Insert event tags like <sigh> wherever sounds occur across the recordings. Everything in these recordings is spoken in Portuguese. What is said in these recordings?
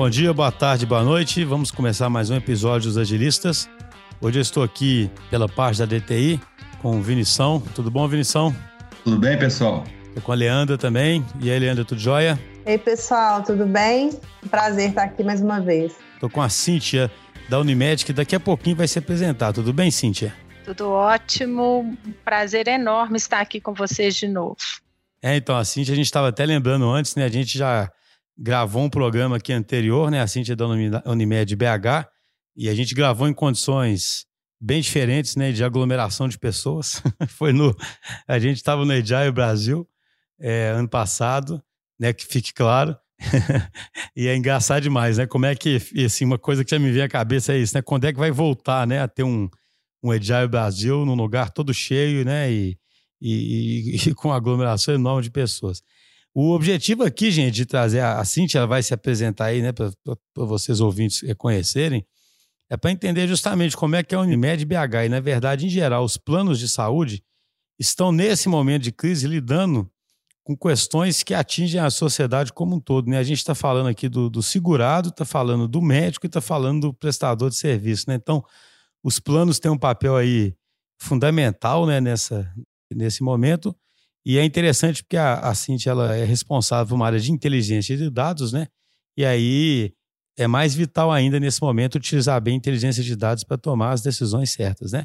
bom dia, boa tarde, boa noite. Vamos começar mais um episódio dos Agilistas. Hoje eu estou aqui pela parte da DTI com o Vinição. Tudo bom, Vinição? Tudo bem, pessoal? Estou com a Leandra também. E aí, Leandra, tudo jóia? Ei, pessoal, tudo bem? Prazer estar aqui mais uma vez. Estou com a Cíntia da Unimed, que daqui a pouquinho vai se apresentar. Tudo bem, Cíntia? Tudo ótimo. Prazer enorme estar aqui com vocês de novo. É, então, a Cíntia, a gente estava até lembrando antes, né? A gente já gravou um programa aqui anterior, né? A Cintia da Unimed BH, e a gente gravou em condições bem diferentes, né? De aglomeração de pessoas. <laughs> Foi no. A gente estava no Agile Brasil é, ano passado, né? Que fique claro. <laughs> e é engraçado demais, né? Como é que, assim, uma coisa que já me vem à cabeça é isso, né? Quando é que vai voltar, né? A ter um, um Agile Brasil num lugar todo cheio, né? E, e, e, e com aglomeração enorme de pessoas. O objetivo aqui, gente, de trazer a, a Cintia, ela vai se apresentar aí, né, para vocês ouvintes reconhecerem, é para entender justamente como é que é a Unimed BH. E, na verdade, em geral, os planos de saúde estão, nesse momento de crise, lidando com questões que atingem a sociedade como um todo. Né? A gente está falando aqui do, do segurado, está falando do médico e está falando do prestador de serviço. Né? Então, os planos têm um papel aí fundamental né, nessa, nesse momento. E é interessante porque a, a Cintia ela é responsável por uma área de inteligência de dados, né? E aí é mais vital ainda nesse momento utilizar bem a inteligência de dados para tomar as decisões certas, né?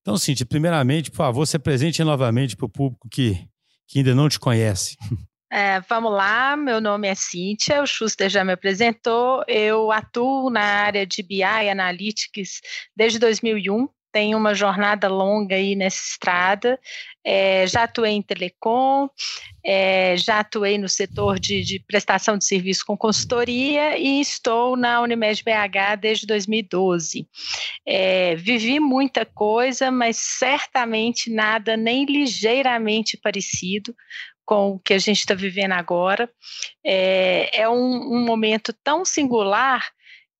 Então, Cintia, primeiramente, por favor, se apresente novamente para o público que, que ainda não te conhece. É, vamos lá, meu nome é Cíntia, o Schuster já me apresentou, eu atuo na área de BI Analytics desde 2001, tenho uma jornada longa aí nessa estrada. É, já atuei em telecom, é, já atuei no setor de, de, prestação de serviço com consultoria e estou na Unimed BH desde 2012. É, vivi muita coisa, mas certamente nada nem ligeiramente parecido com o que a gente está vivendo agora. É, é um, um momento tão singular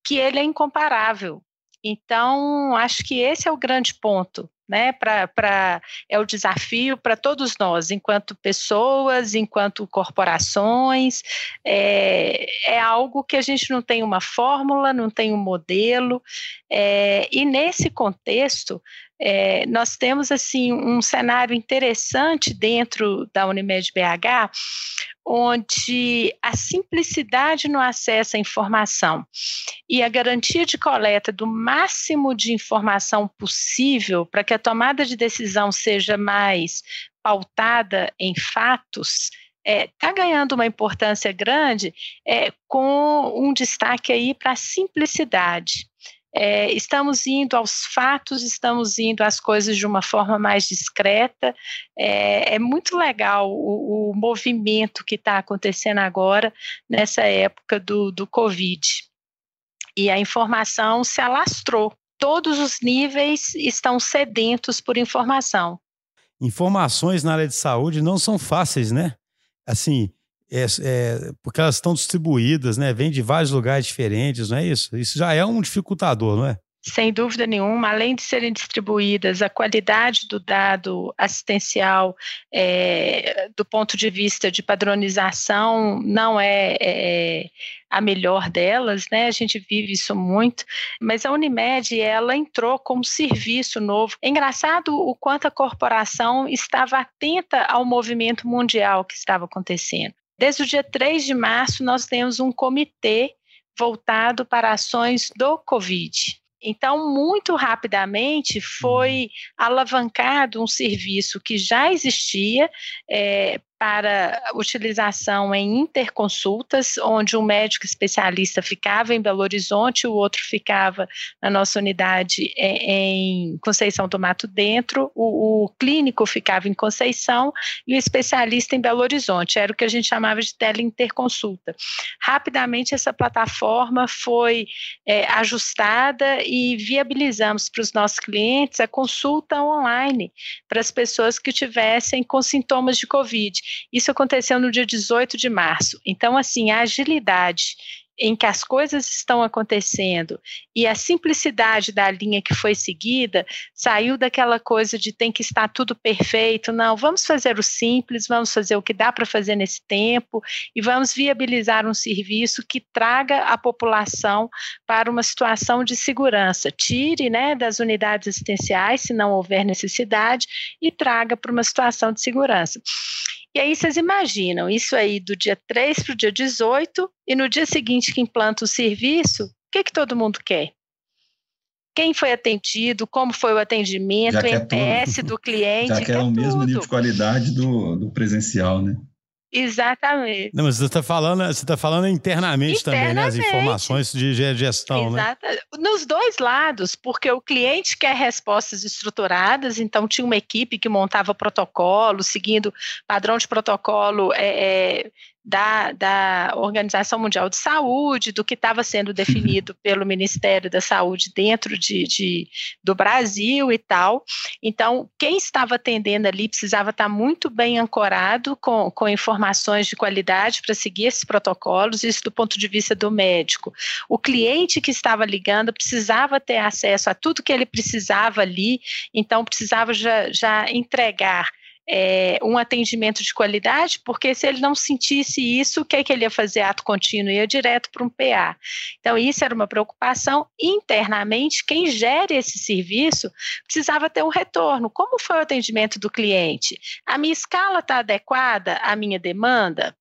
que ele é incomparável então, acho que esse é o grande ponto, né? Pra, pra, é o desafio para todos nós, enquanto pessoas, enquanto corporações. É, é, algo que a gente não tem uma fórmula, não tem um modelo. É, e nesse contexto, é, nós temos assim um cenário interessante dentro da Unimed BH, onde a simplicidade no acesso à informação e a garantia de coleta do máximo de informação possível para que a tomada de decisão seja mais pautada em fatos está é, tá ganhando uma importância grande é, com um destaque aí para a simplicidade. É, estamos indo aos fatos, estamos indo às coisas de uma forma mais discreta. É, é muito legal o, o movimento que está acontecendo agora nessa época do, do Covid. E a informação se alastrou. Todos os níveis estão sedentos por informação. Informações na área de saúde não são fáceis, né? Assim, é, é, porque elas estão distribuídas, né? Vêm de vários lugares diferentes, não é isso? Isso já é um dificultador, não é? Sem dúvida nenhuma, além de serem distribuídas, a qualidade do dado assistencial, é, do ponto de vista de padronização, não é, é, a melhor delas, né? A gente vive isso muito, mas a Unimed ela entrou com um serviço novo. É engraçado o quanto a corporação estava atenta ao movimento mundial que estava acontecendo. Desde o dia 3 de março, nós temos um comitê voltado para ações do Covid. Então, muito rapidamente foi uhum. alavancado um serviço que já existia é, para utilização em interconsultas, onde um médico especialista ficava em Belo Horizonte, o outro ficava na nossa unidade é, em Conceição do Mato Dentro, o, o clínico ficava em Conceição e o especialista em Belo Horizonte. Era o que a gente chamava de teleinterconsulta. Rapidamente, essa plataforma foi é, ajustada e viabilizamos para os nossos clientes a consulta online para as pessoas que tivessem com sintomas de Covid. Isso aconteceu no dia 18 de março. Então, assim, a agilidade em que as coisas estão acontecendo e a simplicidade da linha que foi seguida saiu daquela coisa de tem que estar tudo perfeito. Não, vamos fazer o simples, vamos fazer o que dá para fazer nesse tempo e vamos viabilizar um serviço que traga a população para uma situação de segurança. Tire né, das unidades assistenciais, se não houver necessidade, e traga para uma situação de segurança. E aí vocês imaginam isso aí do dia 3 para o dia 18 e no dia seguinte que implanta o serviço, o que, que todo mundo quer? Quem foi atendido, como foi o atendimento, o NPS do cliente. Já que é o mesmo nível de qualidade do, do presencial, né? Exatamente. Não, mas você está falando, você tá falando internamente, internamente, também, né? As informações de gestão, né? Exato. né? Nos dois lados, porque o cliente quer respostas estruturadas, então tinha uma equipe que montava protocolo, seguindo padrão de protocolo é, é da, da Organização Mundial de Saúde, do que estava sendo definido pelo Ministério da Saúde dentro de, de, do Brasil e tal. Então, quem estava atendendo ali precisava estar muito bem ancorado com, com informações de qualidade para seguir esses protocolos, isso do ponto de vista do médico. O cliente que estava ligando precisava ter acesso a tudo que ele precisava ali, então precisava já, já entregar é, um atendimento de qualidade, porque se ele não sentisse isso, o que, é que ele ia fazer? Ato contínuo, ia direto para um PA. Então, isso era uma preocupação. Internamente, quem gere esse serviço precisava ter um retorno. Como foi o atendimento do cliente? A minha escala está adequada à minha demanda?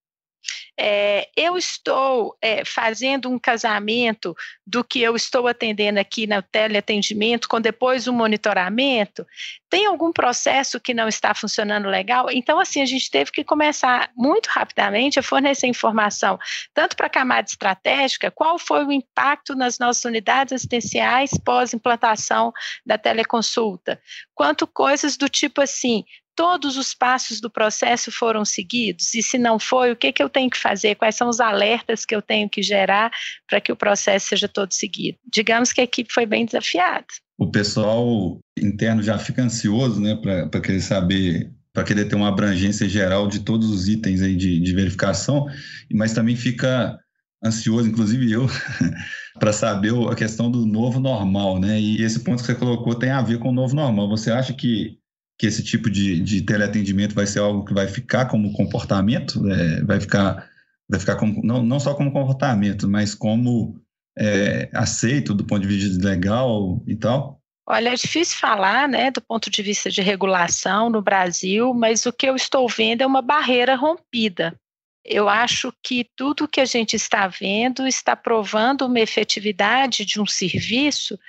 É, eu estou é, fazendo um casamento do que eu estou atendendo aqui no teleatendimento, com depois um monitoramento, tem algum processo que não está funcionando legal? Então, assim, a gente teve que começar muito rapidamente a fornecer informação, tanto para a camada estratégica, qual foi o impacto nas nossas unidades assistenciais pós-implantação da teleconsulta, quanto coisas do tipo assim, todos os passos do processo foram seguidos? E se não foi, o que, que eu tenho que fazer? Quais são os alertas que eu tenho que gerar para que o processo seja todo seguido? Digamos que a equipe foi bem desafiada. O pessoal interno já fica ansioso né, para querer saber, para querer ter uma abrangência geral de todos os itens aí de, de verificação, mas também fica ansioso, inclusive eu, <laughs> para saber a questão do novo normal, né? E esse ponto que você colocou tem a ver com o novo normal. Você acha que que esse tipo de, de teleatendimento vai ser algo que vai ficar como comportamento, é, vai ficar, vai ficar como, não, não só como comportamento, mas como é, aceito do ponto de vista legal e tal? Olha, é difícil falar, né, do ponto de vista de regulação no Brasil, mas o que eu estou vendo é uma barreira rompida. Eu acho que tudo que a gente está vendo está provando uma efetividade de um serviço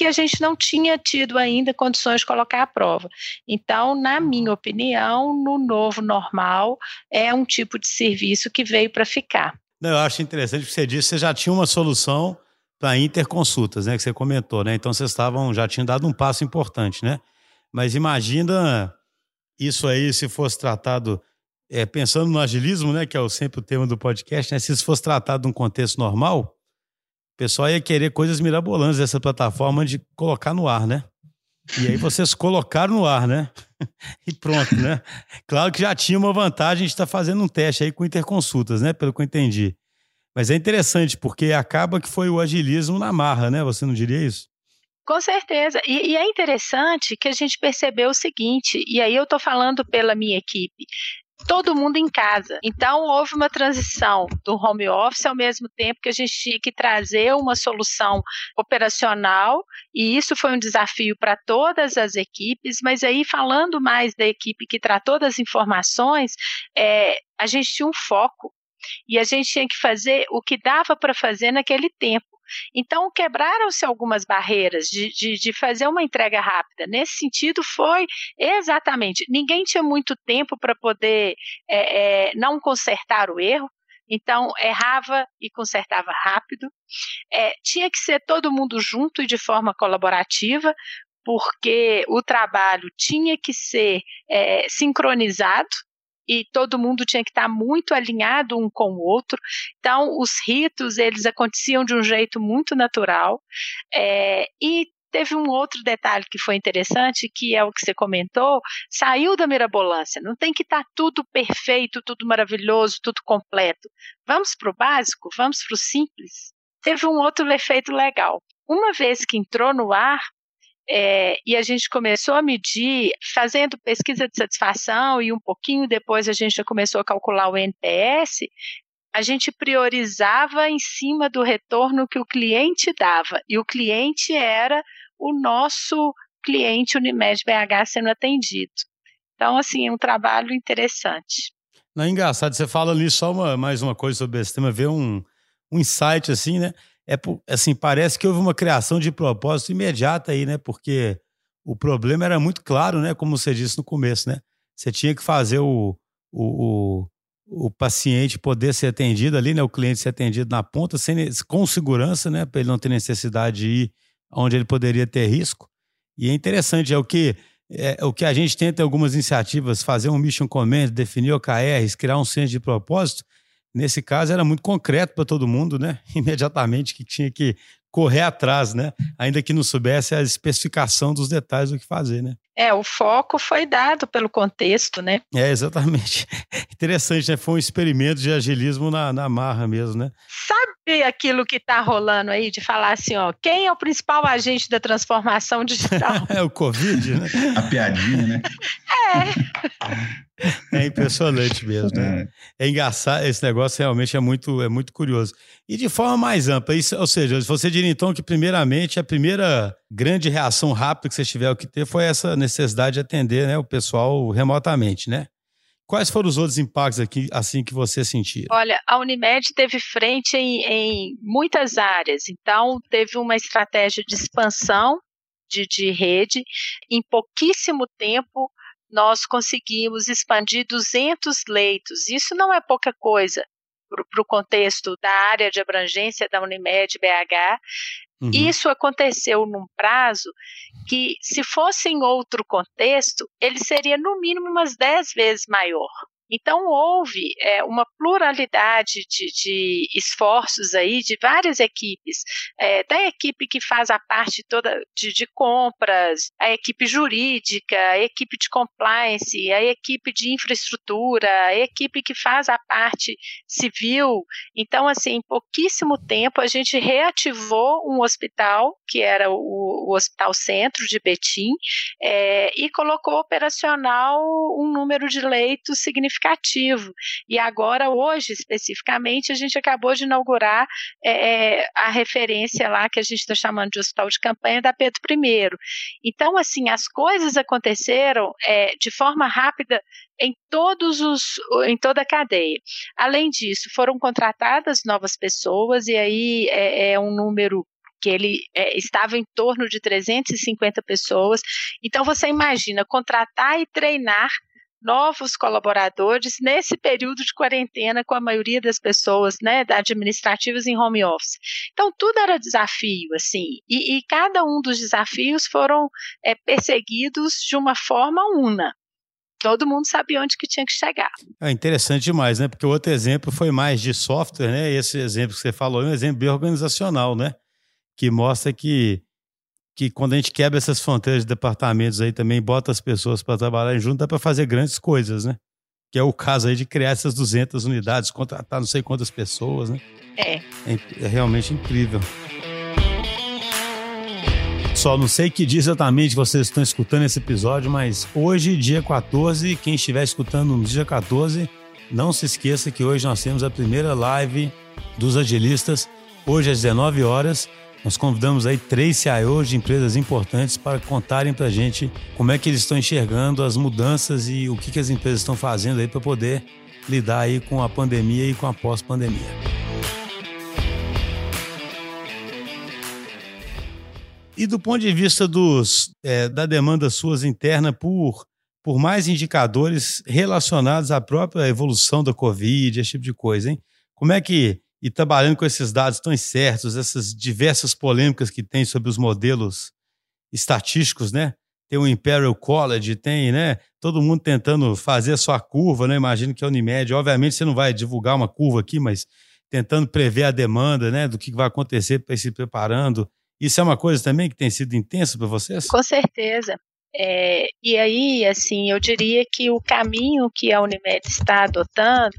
que a gente não tinha tido ainda condições de colocar à prova. Então, na minha opinião, no novo normal, é um tipo de serviço que veio para ficar. Eu acho interessante que você disse que você já tinha uma solução para interconsultas, né? Que você comentou, né? Então vocês estavam, já tinham dado um passo importante, né? Mas imagina isso aí se fosse tratado, é, pensando no agilismo, né? Que é sempre o tema do podcast, né? Se isso fosse tratado num contexto normal, pessoal ia querer coisas mirabolantes dessa plataforma de colocar no ar, né? E aí vocês colocaram no ar, né? <laughs> e pronto, né? Claro que já tinha uma vantagem, a gente está fazendo um teste aí com interconsultas, né? Pelo que eu entendi. Mas é interessante, porque acaba que foi o agilismo na marra, né? Você não diria isso? Com certeza. E, e, é interessante que a gente percebeu o seguinte, e aí eu estou falando pela minha equipe todo mundo em casa. Então houve uma transição do home office ao mesmo tempo que a gente tinha que trazer uma solução operacional e isso foi um desafio para todas as equipes. Mas aí falando mais da equipe que tratou das informações, é, a gente tinha um foco e a gente tinha que fazer o que dava para fazer naquele tempo. Então, quebraram-se algumas barreiras de, de, de, fazer uma entrega rápida. Nesse sentido, foi exatamente. Ninguém tinha muito tempo para poder é, é, não consertar o erro. Então, errava e consertava rápido. É, tinha que ser todo mundo junto e de forma colaborativa, porque o trabalho tinha que ser é, sincronizado e todo mundo tinha que estar muito alinhado um com o outro. Então, os ritos, eles aconteciam de um jeito muito natural é, e teve um outro detalhe que foi interessante, que é o que você comentou, saiu da mirabolância. Não tem que estar tudo perfeito, tudo maravilhoso, tudo completo. Vamos para o básico, vamos para o simples. Teve um outro efeito legal. Uma vez que entrou no ar, é, e a gente começou a medir, fazendo pesquisa de satisfação, e um pouquinho depois a gente já começou a calcular o NPS, a gente priorizava em cima do retorno que o cliente dava. E o cliente era o nosso cliente Unimed BH sendo atendido. Então, assim, é um trabalho interessante. Não, é engraçado, você fala ali só uma, mais uma coisa sobre esse tema, ver um, um insight assim, né? É assim, parece que houve uma criação de propósito imediata aí, né? Porque o problema era muito claro, né? Como você disse no começo, né? Você tinha que fazer o, o, o, o paciente poder ser atendido ali, né? O cliente ser atendido na ponta, sem, com segurança, né? Para ele não ter necessidade de ir onde ele poderia ter risco. E é interessante, é o que é, o que a gente tenta em algumas iniciativas, fazer um mission command, definir OKRs, criar um centro de propósito, nesse caso era muito concreto para todo mundo, né? <laughs> Imediatamente que tinha que correr atrás, né? Ainda que não soubesse a especificação dos detalhes do que fazer, né? É, o foco foi dado pelo contexto, né? É, exatamente. <laughs> Interessante, né? Foi um experimento de agilismo na, na marra mesmo, né? Sabe aquilo que está rolando aí de falar assim, ó, quem é o principal agente da transformação digital? <laughs> é o Covid, né? <laughs> A piadinha, né? É. É impressionante mesmo, né? É. é engraçado, esse negócio realmente é muito, é muito curioso. E de forma mais ampla, isso, ou seja, você diria então que primeiramente a primeira grande reação rápida que você tiver que ter foi essa necessidade de atender né, o pessoal remotamente, né? Quais foram os outros impactos aqui, assim que você sentiu? Olha, a Unimed teve frente em, em muitas áreas, então teve uma estratégia de expansão de, de rede. Em pouquíssimo tempo, nós conseguimos expandir 200 leitos. Isso não é pouca coisa para o contexto da área de abrangência da Unimed BH. Uhum. Isso aconteceu num prazo que, se fosse em outro contexto, ele seria no mínimo umas 10 vezes maior. Então, houve é, uma pluralidade de, de, esforços aí de várias equipes, é, da equipe que faz a parte toda de, de, compras, a equipe jurídica, a equipe de compliance, a equipe de infraestrutura, a equipe que faz a parte civil. Então, assim, em pouquíssimo tempo, a gente reativou um hospital, que era o, o Hospital Centro de Betim, é, e colocou operacional um número de leitos significativo significativo. E agora, hoje, especificamente, a gente acabou de inaugurar é, é a referência lá que a gente está chamando de hospital de campanha da Pedro I. Então, assim, as coisas aconteceram é, de forma rápida em todos os em toda a cadeia. Além disso, foram contratadas novas pessoas e aí é, é um número que ele é, estava em torno de 350 pessoas. Então você imagina contratar e treinar novos colaboradores nesse período de quarentena com a maioria das pessoas, né, administrativas em home office. Então tudo era desafio, assim, e, e cada um dos desafios foram é, perseguidos de uma forma una. Todo mundo sabia onde que tinha que chegar. É interessante demais, né? Porque o outro exemplo foi mais de software, né? Esse exemplo que você falou é um exemplo bem organizacional, né? Que mostra que que quando a gente quebra essas fronteiras de departamentos aí também, bota as pessoas para trabalhar junto, dá para fazer grandes coisas, né? Que é o caso aí de criar essas 200 unidades, contratar não sei quantas pessoas, né? É. É, é realmente incrível. Só não sei que dia exatamente vocês estão escutando esse episódio, mas hoje, dia 14, quem estiver escutando no dia 14, não se esqueça que hoje nós temos a primeira live dos agilistas, hoje às 19 horas. Nós convidamos aí três CIOs de empresas importantes para contarem para a gente como é que eles estão enxergando as mudanças e o que, que as empresas estão fazendo aí para poder lidar aí com a pandemia e com a pós-pandemia. E do ponto de vista dos, é, da demanda suas interna por, por mais indicadores relacionados à própria evolução da Covid, esse tipo de coisa, hein? Como é que e trabalhando com esses dados tão incertos, essas diversas polêmicas que tem sobre os modelos estatísticos, né? Tem o Imperial College, tem, né? Todo mundo tentando fazer a sua curva, né? Imagino que a Unimed, obviamente você não vai divulgar uma curva aqui, mas tentando prever a demanda, né? Do que vai acontecer para se preparando Isso é uma coisa também que tem sido intensa para vocês? Com certeza. É, e aí, assim, eu diria que o caminho que a Unimed está adotando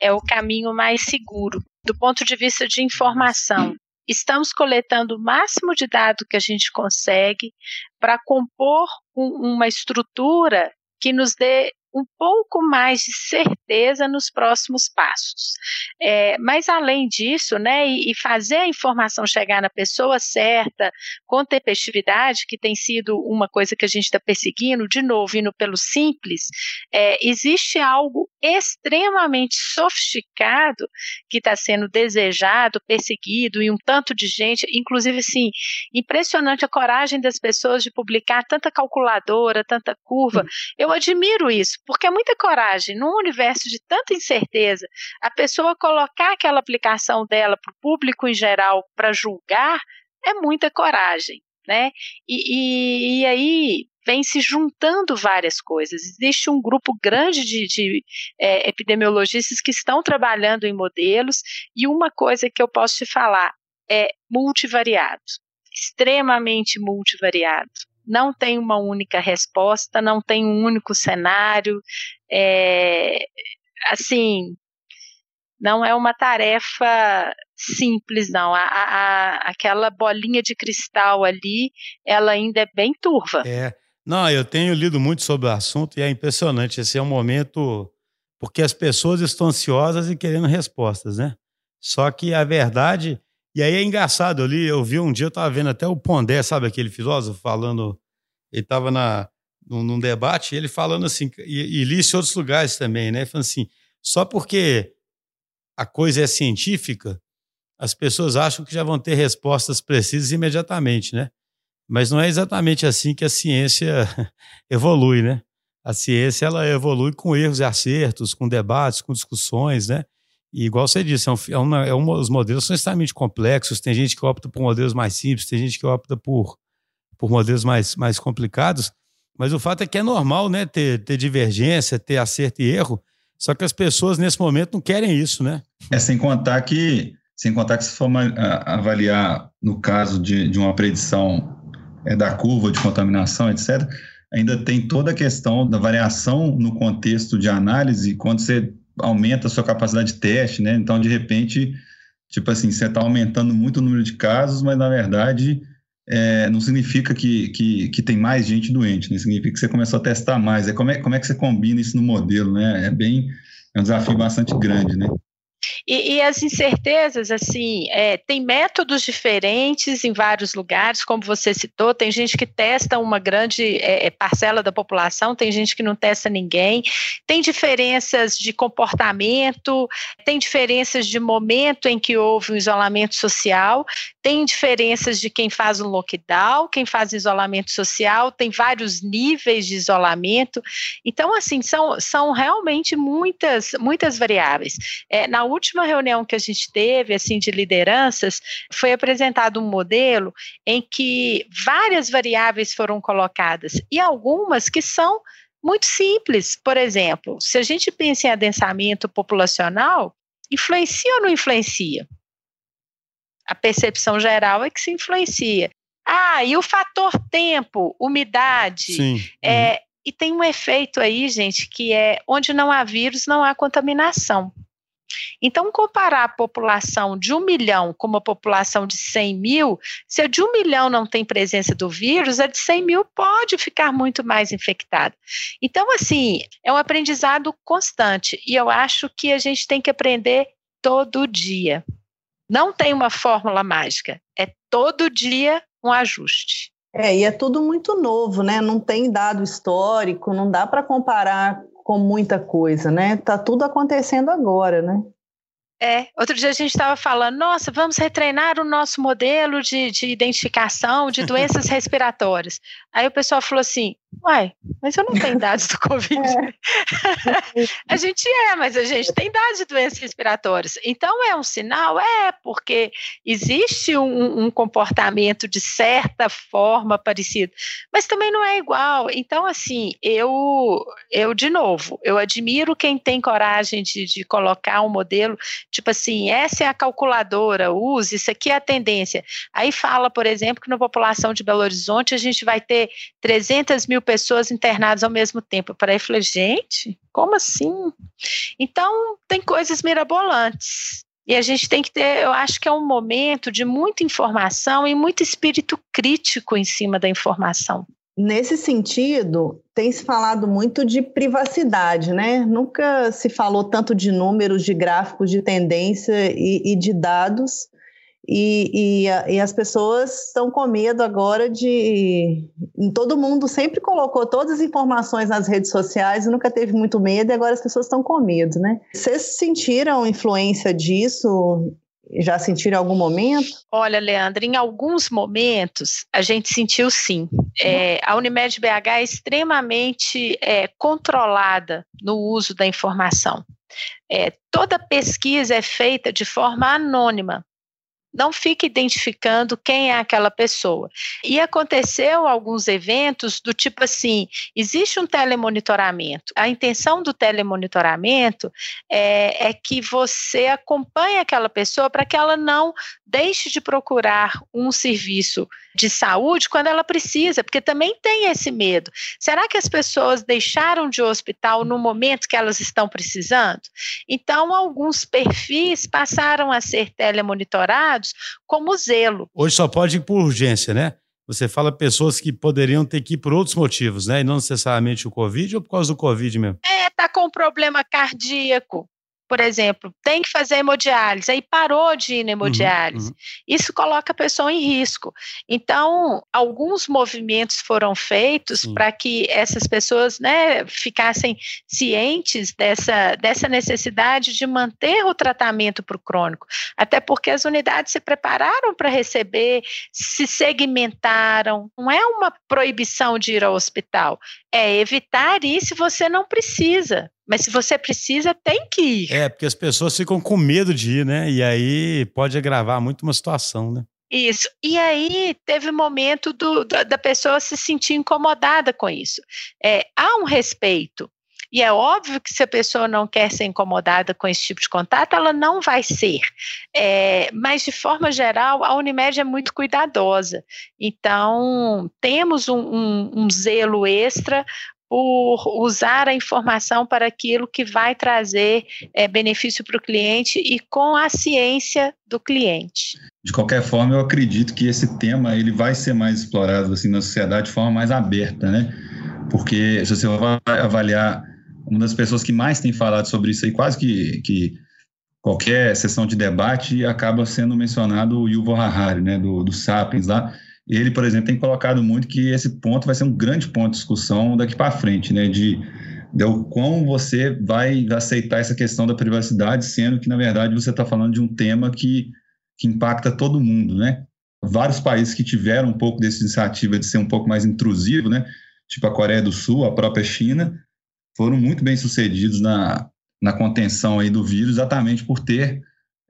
é o caminho mais seguro, do ponto de vista de informação. Estamos coletando o máximo de dado que a gente consegue para compor um, uma estrutura que nos dê um pouco mais de certeza nos próximos passos. É, mas além disso, né, e, e, fazer a informação chegar na pessoa certa, com tempestividade, que tem sido uma coisa que a gente está perseguindo, de novo, indo pelo simples, é, existe algo extremamente sofisticado que está sendo desejado, perseguido, e um tanto de gente, inclusive assim, impressionante a coragem das pessoas de publicar tanta calculadora, tanta curva. Eu admiro isso porque é muita coragem, num universo de tanta incerteza, a pessoa colocar aquela aplicação dela para o público em geral para julgar é muita coragem, né? E, e, e, aí vem se juntando várias coisas. Existe um grupo grande de, de é, epidemiologistas que estão trabalhando em modelos, e uma coisa que eu posso te falar é multivariado extremamente multivariado não tem uma única resposta, não tem um único cenário. É, assim, não é uma tarefa simples, não. A, a, aquela bolinha de cristal ali, ela ainda é bem turva. É. Não, eu tenho lido muito sobre o assunto e é impressionante. Esse é um momento porque as pessoas estão ansiosas e querendo respostas, né? Só que a verdade e aí é engraçado, eu li, eu vi um dia, eu estava vendo até o Pondé, sabe aquele filósofo falando, ele estava num, num, debate, ele falando assim, e, e li isso em outros lugares também, né? Falando assim, só porque a coisa é científica, as pessoas acham que já vão ter respostas precisas imediatamente, né? Mas não é exatamente assim que a ciência <laughs> evolui, né? A ciência ela evolui com erros e acertos, com debates, com discussões, né? E igual você disse, é um, é uma, é os modelos são extremamente complexos. Tem gente que opta por modelos mais simples, tem gente que opta por, por modelos mais, mais complicados. Mas o fato é que é normal, né? Ter, ter divergência, ter acerto e erro. Só que as pessoas nesse momento não querem isso, né? É sem contar que, sem contar que se for avaliar no caso de, de uma predição é, da curva de contaminação, etc., ainda tem toda a questão da variação no contexto de análise quando você aumenta a sua capacidade de teste, né? Então, de repente, tipo assim, você está aumentando muito o número de casos, mas na verdade é, não significa que, que, que, tem mais gente doente, né? Significa que você começou a testar mais. É como, é, como é que você combina isso no modelo, né? É bem, é um desafio bastante grande, né? E, e as incertezas, assim, é, tem métodos diferentes em vários lugares, como você citou, tem gente que testa uma grande é, é, parcela da população, tem gente que não testa ninguém, tem diferenças de comportamento, tem diferenças de momento em que houve um isolamento social, tem diferenças de quem faz um lockdown, quem faz isolamento social, tem vários níveis de isolamento. Então, assim, são, são realmente muitas, muitas variáveis. É, na última reunião que a gente teve, assim, de lideranças, foi apresentado um modelo em que várias variáveis foram colocadas e algumas que são muito simples. Por exemplo, se a gente pensa em adensamento populacional, influencia ou não influencia? A percepção geral é que se influencia. Ah, e o fator tempo, umidade. Sim. É, uhum. E tem um efeito aí, gente, que é onde não há vírus, não há contaminação. Então, comparar a população de um milhão com uma população de 100 mil, se a de um milhão não tem presença do vírus, a de 100 mil pode ficar muito mais infectada. Então, assim, é um aprendizado constante e eu acho que a gente tem que aprender todo dia. Não tem uma fórmula mágica, é todo dia um ajuste. É, e é tudo muito novo, né? Não tem dado histórico, não dá para comparar com muita coisa, né? Tá tudo acontecendo agora, né? É, outro dia a gente estava falando, nossa, vamos retreinar o nosso modelo de, de identificação de doenças <laughs> respiratórias. Aí o pessoal falou assim, Uai, mas eu não tenho <laughs> dados do Covid. É. <laughs> a gente é, mas a gente tem dados de doenças respiratórias. Então é um sinal? É, porque existe um, um, comportamento de certa forma parecido, mas também não é igual. Então, assim, eu, eu de novo, eu admiro quem tem coragem de, de colocar um modelo, tipo assim, essa é a calculadora, use, isso aqui é a tendência. Aí fala, por exemplo, que na população de Belo Horizonte a gente vai ter 300 mil pessoas internadas ao mesmo tempo. Para aí falei, gente, como assim? Então, tem coisas mirabolantes. E a gente tem que ter, eu acho que é um momento de muita informação e muito espírito crítico em cima da informação. Nesse sentido, tem se falado muito de privacidade, né? Nunca se falou tanto de números, de gráficos, de tendência e, e de dados e, e, e, as pessoas estão com medo agora de. Todo mundo sempre colocou todas as informações nas redes sociais nunca teve muito medo, e agora as pessoas estão com medo, né? Vocês sentiram influência disso? Já sentiram em algum momento? Olha, Leandro, em alguns momentos a gente sentiu sim. É, a Unimed BH é extremamente é, controlada no uso da informação. É, toda pesquisa é feita de forma anônima não fica identificando quem é aquela pessoa. E aconteceu alguns eventos do tipo assim: existe um telemonitoramento. A intenção do telemonitoramento é, é que você acompanhe aquela pessoa para que ela não deixe de procurar um serviço de saúde quando ela precisa, porque também tem esse medo. Será que as pessoas deixaram de hospital no momento que elas estão precisando? Então, alguns perfis passaram a ser telemonitorados como zelo. Hoje só pode ir por urgência, né? Você fala pessoas que poderiam ter que ir por outros motivos, né? E não necessariamente o Covid ou por causa do Covid mesmo? É, tá com problema cardíaco, por exemplo, tem que fazer hemodiálise, aí parou de ir na uhum, hemodiálise. Uhum, uhum. Isso coloca a pessoa em risco. Então, alguns movimentos foram feitos para que essas pessoas né, ficassem cientes dessa, dessa necessidade de manter o tratamento para o crônico. Até porque as unidades se prepararam para receber, se segmentaram. Não é uma proibição de ir ao hospital, é evitar ir se você não precisa. Mas se você precisa, tem que ir. É, porque as pessoas ficam com medo de ir, né? E aí pode agravar muito uma situação, né? Isso. E aí teve um momento do, da pessoa se sentir incomodada com isso. É, há um respeito. E é óbvio que se a pessoa não quer ser incomodada com esse tipo de contato, ela não vai ser. É, mas, de forma geral, a Unimed é muito cuidadosa. Então, temos um, um, um zelo extra por usar a informação para aquilo que vai trazer é, benefício para o cliente e com a ciência do cliente. De qualquer forma, eu acredito que esse tema ele vai ser mais explorado assim na sociedade de forma mais aberta, né? Porque se você avaliar uma das pessoas que mais tem falado sobre isso aí, quase que, que qualquer sessão de debate acaba sendo mencionado o Yuval Harari, né, do, do Sapiens lá, ele, por exemplo, tem colocado muito que esse ponto vai ser um grande ponto de discussão daqui para frente, né? De, de como você vai aceitar essa questão da privacidade, sendo que, na verdade, você está falando de um tema que, que impacta todo mundo, né? Vários países que tiveram um pouco dessa iniciativa de ser um pouco mais intrusivo, né? Tipo a Coreia do Sul, a própria China, foram muito bem sucedidos na, na contenção aí do vírus, exatamente por ter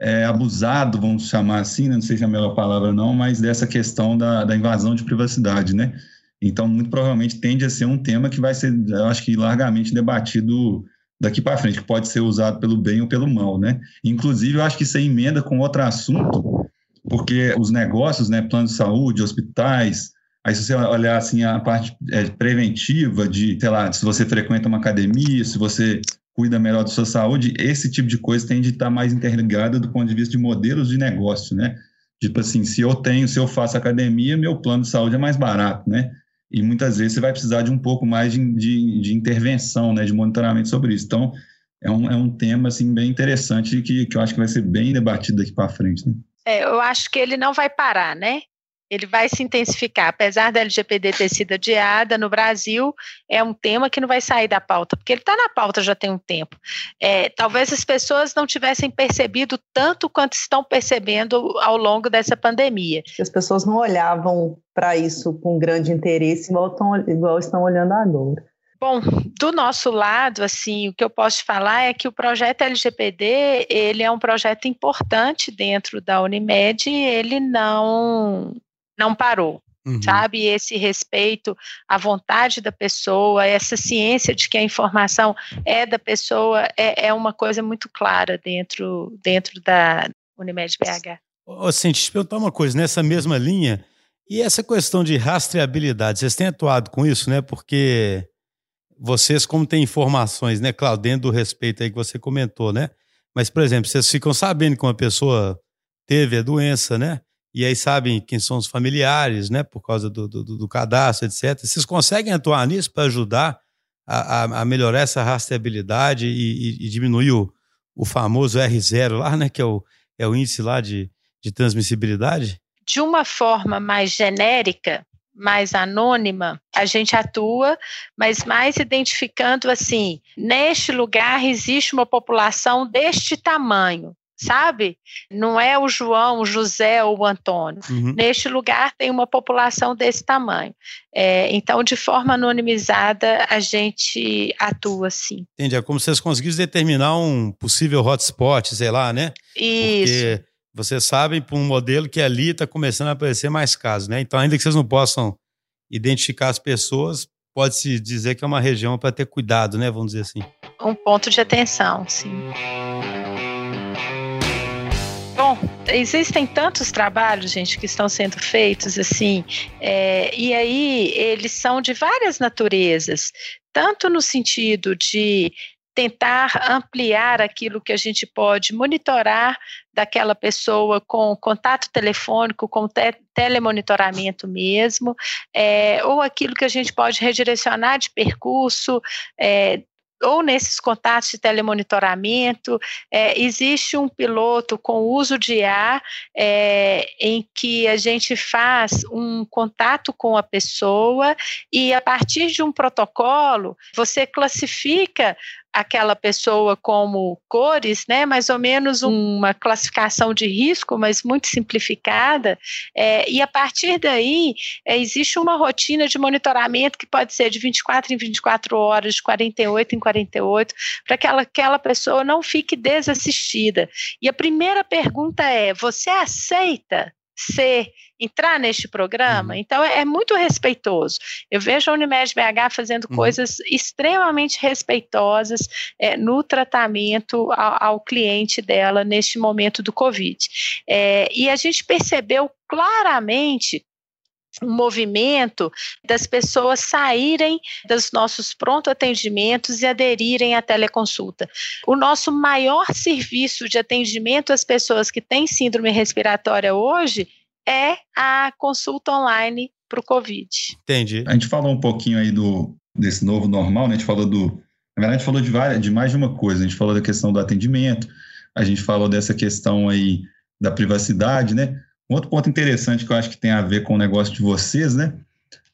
é, abusado, vamos chamar assim, né? não sei se é a melhor palavra não, mas dessa questão da, da invasão de privacidade, né? Então, muito provavelmente tende a ser um tema que vai ser, eu acho que largamente debatido daqui para frente, que pode ser usado pelo bem ou pelo mal, né? Inclusive, eu acho que isso aí emenda com outro assunto, porque os negócios, né, plano de saúde, hospitais, aí se você olhar assim a parte é, preventiva de, sei lá, se você frequenta uma academia, se você cuida melhor da sua saúde, esse tipo de coisa tende a estar mais interligada do ponto de vista de modelos de negócio, né? Tipo assim, se eu tenho, se eu faço academia, meu plano de saúde é mais barato, né? E muitas vezes você vai precisar de um pouco mais de, de, de intervenção, né? De monitoramento sobre isso. Então, é um, é um tema, assim, bem interessante que, que eu acho que vai ser bem debatido daqui para frente, né? É, eu acho que ele não vai parar, né? Ele vai se intensificar. Apesar da LGPD ter sido adiada no Brasil, é um tema que não vai sair da pauta, porque ele está na pauta já tem um tempo. É, talvez as pessoas não tivessem percebido tanto quanto estão percebendo ao longo dessa pandemia. As pessoas não olhavam para isso com grande interesse, igual, tão, igual estão olhando agora. Bom, do nosso lado, assim, o que eu posso te falar é que o projeto LGPD, ele é um projeto importante dentro da Unimed, ele não não parou. Uhum. Sabe, esse respeito à vontade da pessoa, essa ciência de que a informação é da pessoa, é, é uma coisa muito clara dentro, dentro da Unimed BH. Assim, deixa eu te perguntar uma coisa, nessa mesma linha, e essa questão de rastreabilidade, vocês têm atuado com isso, né? Porque vocês, como têm informações, né, claro, dentro do respeito aí que você comentou, né? Mas, por exemplo, vocês ficam sabendo que uma pessoa teve a doença, né? E aí sabem quem são os familiares, né? Por causa do, do, do cadastro, etc. Vocês conseguem atuar nisso para ajudar a, a, a, melhorar essa rastreabilidade e, e, e diminuir o, o famoso R0 lá, né? Que é o, é o índice lá de, de transmissibilidade? De uma forma mais genérica, mais anônima, a gente atua, mas mais identificando assim, neste lugar existe uma população deste tamanho, sabe? Não é o João, o José ou o Antônio. Uhum. Neste lugar tem uma população desse tamanho. É, então, de forma anonimizada, a gente atua sim. Entendi. É como se vocês conseguissem determinar um possível hotspot, sei lá, né? Isso. Porque vocês sabem por um modelo que ali está começando a aparecer mais casos, né? Então, ainda que vocês não possam identificar as pessoas, pode-se dizer que é uma região para ter cuidado, né? Vamos dizer assim. Um ponto de atenção, sim. Existem tantos trabalhos, gente, que estão sendo feitos assim, é, e aí eles são de várias naturezas, tanto no sentido de tentar ampliar aquilo que a gente pode monitorar daquela pessoa com contato telefônico, com te telemonitoramento mesmo, é, ou aquilo que a gente pode redirecionar de percurso, é, ou nesses contatos de telemonitoramento, é, existe um piloto com uso de ar é, em que a gente faz um contato com a pessoa e a partir de um protocolo você classifica aquela pessoa como cores, né, mais ou menos uma classificação de risco, mas muito simplificada, é, e a partir daí é, existe uma rotina de monitoramento que pode ser de 24 em 24 horas, de 48 em 48, para que aquela, aquela pessoa não fique desassistida. E a primeira pergunta é: você aceita ser entrar neste programa. Uhum. Então, é, é, muito respeitoso. Eu vejo a Unimed BH fazendo uhum. coisas extremamente respeitosas é, no tratamento ao, ao, cliente dela neste momento do Covid. É, e a gente percebeu claramente um movimento das pessoas saírem dos nossos pronto atendimentos e aderirem à teleconsulta. O nosso maior serviço de atendimento às pessoas que têm síndrome respiratória hoje é a consulta online para o Covid. Entendi. A gente falou um pouquinho aí do, desse novo normal, né? A gente falou do. Na verdade, a gente falou de, várias, de mais de uma coisa. A gente falou da questão do atendimento, a gente falou dessa questão aí da privacidade, né? Um outro ponto interessante que eu acho que tem a ver com o negócio de vocês, né?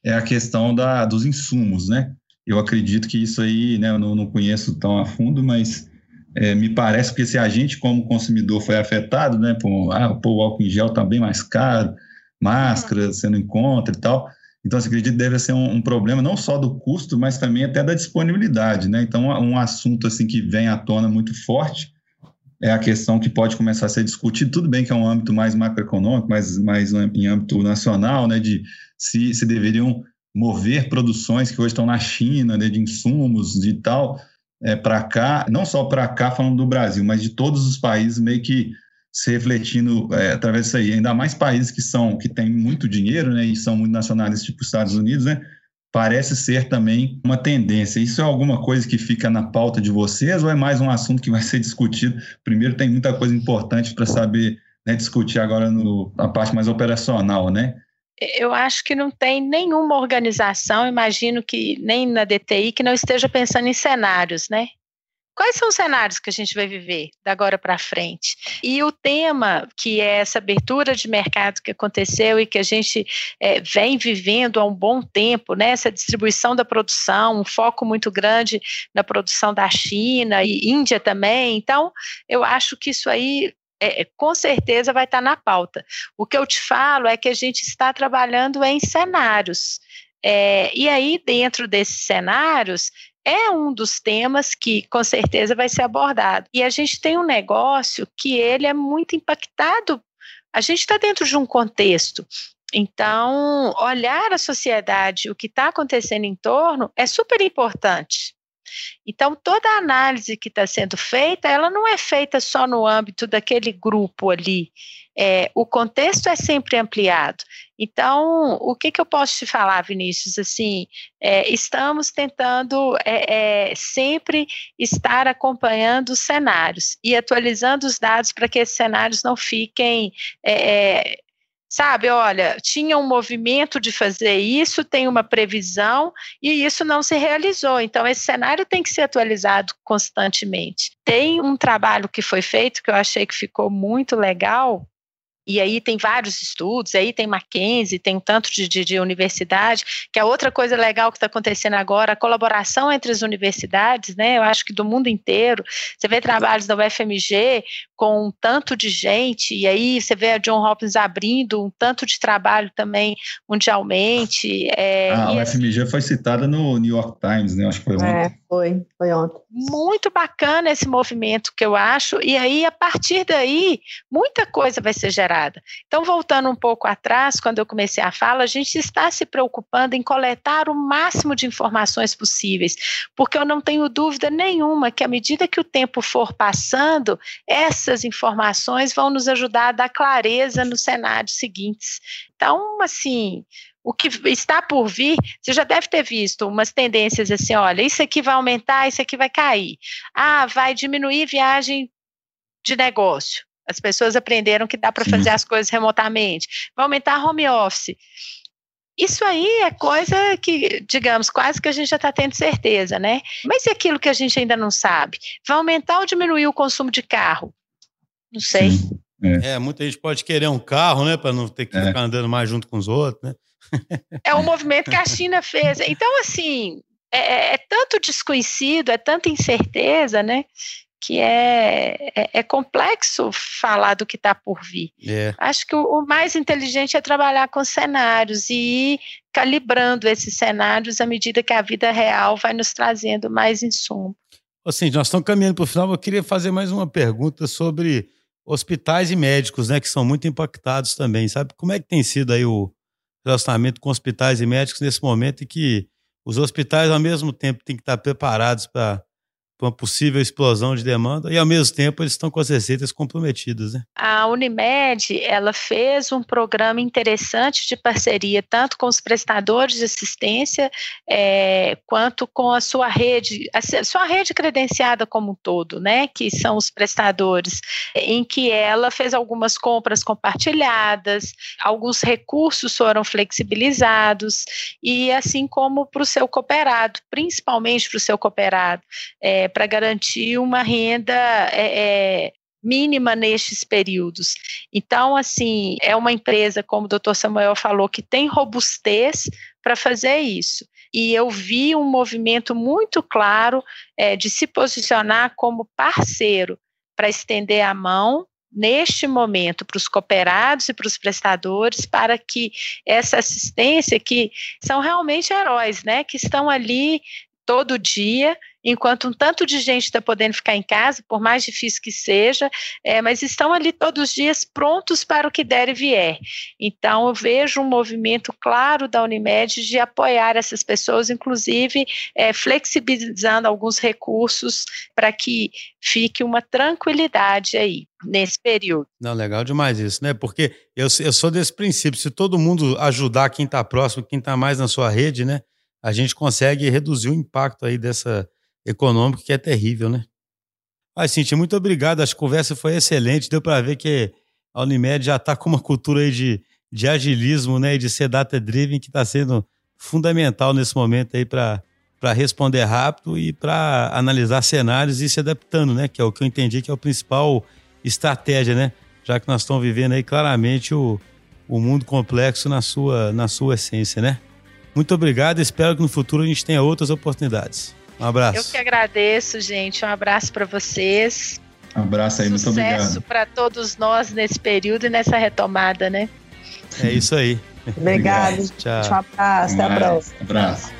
É a questão da, dos insumos, né? Eu acredito que isso aí, né? Eu não, não conheço tão a fundo, mas é, me parece que se a gente, como consumidor, foi afetado, né? Por, ah, pô, o álcool em gel está bem mais caro, máscara você não encontra e tal. Então, você acredita que deve ser um, um, problema não só do custo, mas também até da disponibilidade, né? Então, um assunto assim que vem à tona muito forte é a questão que pode começar a ser discutido. Tudo bem que é um âmbito mais macroeconômico, mas mais em âmbito nacional, né? De se, se deveriam mover produções que hoje estão na China, né, de insumos de tal, é, para cá, não só para cá falando do Brasil, mas de todos os países meio que se refletindo é, através disso aí. Ainda mais países que são que têm muito dinheiro, né, e são muito nacionalistas, tipo os Estados Unidos, né, parece ser também uma tendência. Isso é alguma coisa que fica na pauta de vocês ou é mais um assunto que vai ser discutido? Primeiro, tem muita coisa importante para saber né, discutir agora no, na parte mais operacional, né? eu acho que não tem nenhuma organização, imagino que nem na DTI, que não esteja pensando em cenários, né? Quais são os cenários que a gente vai viver da agora para frente? E o tema que é essa abertura de mercado que aconteceu e que a gente é, vem vivendo há um bom tempo, né? Essa distribuição da produção, um foco muito grande na produção da China e Índia também. Então, eu acho que isso aí é, com certeza vai estar na pauta. O que eu te falo é que a gente está trabalhando em cenários. É, e aí, dentro desses cenários, é um dos temas que com certeza vai ser abordado. E a gente tem um negócio que ele é muito impactado. A gente está dentro de um contexto. Então, olhar a sociedade, o que está acontecendo em torno, é super importante. Então, toda a análise que está sendo feita, ela não é feita só no âmbito daquele grupo ali. É, o contexto é sempre ampliado. Então, o que, que eu posso te falar, Vinícius? Assim, é, estamos tentando é, é sempre estar acompanhando os cenários e atualizando os dados para que esses cenários não fiquem é, é, Sabe, olha, tinha um movimento de fazer isso, tem uma previsão e isso não se realizou. Então, esse cenário tem que ser atualizado constantemente. Tem um trabalho que foi feito que eu achei que ficou muito legal, e aí tem vários estudos, aí tem Mackenzie, tem um tanto de, de, de universidade, que é outra coisa legal que está acontecendo agora, a colaboração entre as universidades, né? Eu acho que do mundo inteiro. Você vê trabalhos da UFMG com um tanto de gente, e aí você vê a John Hopkins abrindo um tanto de trabalho também mundialmente. É, ah, a UFMG assim, foi citada no New York Times, né? Acho que foi ontem. É, foi, foi ontem. Muito bacana esse movimento que eu acho, e aí, a partir daí, muita coisa vai ser gerada então, voltando um pouco atrás, quando eu comecei a fala, a gente está se preocupando em coletar o máximo de informações possíveis, porque eu não tenho dúvida nenhuma que, à medida que o tempo for passando, essas informações vão nos ajudar a dar clareza nos cenários seguintes. Então, assim, o que está por vir, você já deve ter visto umas tendências assim, olha, isso aqui vai aumentar, isso aqui vai cair. Ah, vai diminuir viagem de negócio. As pessoas aprenderam que dá para fazer as coisas remotamente. Vai aumentar a home office. Isso aí é coisa que, digamos, quase que a gente já está tendo certeza, né? Mas e aquilo que a gente ainda não sabe? Vai aumentar ou diminuir o consumo de carro? Não sei. É. é, muita gente pode querer um carro, né? Para não ter que é. ficar andando mais junto com os outros, né? <laughs> É um movimento que a China fez. Então, assim, é, é, é tanto desconhecido, é tanta incerteza, né? Que é, é, é, complexo falar do que está por vir. É. Acho que o, o, mais inteligente é trabalhar com cenários e ir calibrando esses cenários à medida que a vida real vai nos trazendo mais insumo. Assim, nós estamos caminhando para o final, eu queria fazer mais uma pergunta sobre hospitais e médicos, né, que são muito impactados também, sabe? Como é que tem sido aí o relacionamento com hospitais e médicos nesse momento em que os hospitais, ao mesmo tempo, têm que estar preparados para uma possível explosão de demanda e ao mesmo tempo eles estão com as receitas comprometidas, né? A Unimed, ela fez um programa interessante de parceria tanto com os prestadores de assistência é, quanto com a sua rede, a sua rede credenciada como um todo, né? Que são os prestadores, em que ela fez algumas compras compartilhadas, alguns recursos foram flexibilizados e assim como para o seu cooperado, principalmente para o seu cooperado. É, para garantir uma renda é, é, mínima nestes períodos. Então, assim, é uma empresa, como o doutor Samuel falou, que tem robustez para fazer isso. E eu vi um movimento muito claro é, de se posicionar como parceiro para estender a mão neste momento para os cooperados e para os prestadores para que essa assistência que são realmente heróis, né, que estão ali todo dia enquanto um tanto de gente está podendo ficar em casa, por mais difícil que seja, é, mas estão ali todos os dias prontos para o que der e vier. Então, eu vejo um movimento claro da Unimed de apoiar essas pessoas, inclusive é, flexibilizando alguns recursos para que fique uma tranquilidade aí nesse período. Não, legal demais isso, né? Porque eu, eu sou desse princípio, se todo mundo ajudar quem está próximo, quem está mais na sua rede, né? A gente consegue reduzir o impacto aí dessa, econômico que é terrível, né? Ai, Cintia, muito obrigado. A conversa foi excelente. Deu para ver que a Unimed já está com uma cultura aí de, de agilismo, né? E de ser data-driven que está sendo fundamental nesse momento aí para responder rápido e para analisar cenários e se adaptando, né? Que é o que eu entendi que é o principal estratégia, né? Já que nós estamos vivendo aí claramente o, o mundo complexo na sua, na sua essência, né? Muito obrigado, espero que no futuro a gente tenha outras oportunidades. Um abraço. Eu que agradeço, gente. Um abraço para vocês. Um abraço aí, Sucesso muito obrigado. Sucesso para todos nós nesse período e nessa retomada, né? É isso aí. Obrigado. Tchau. Um abraço. Até a próxima. Abraço.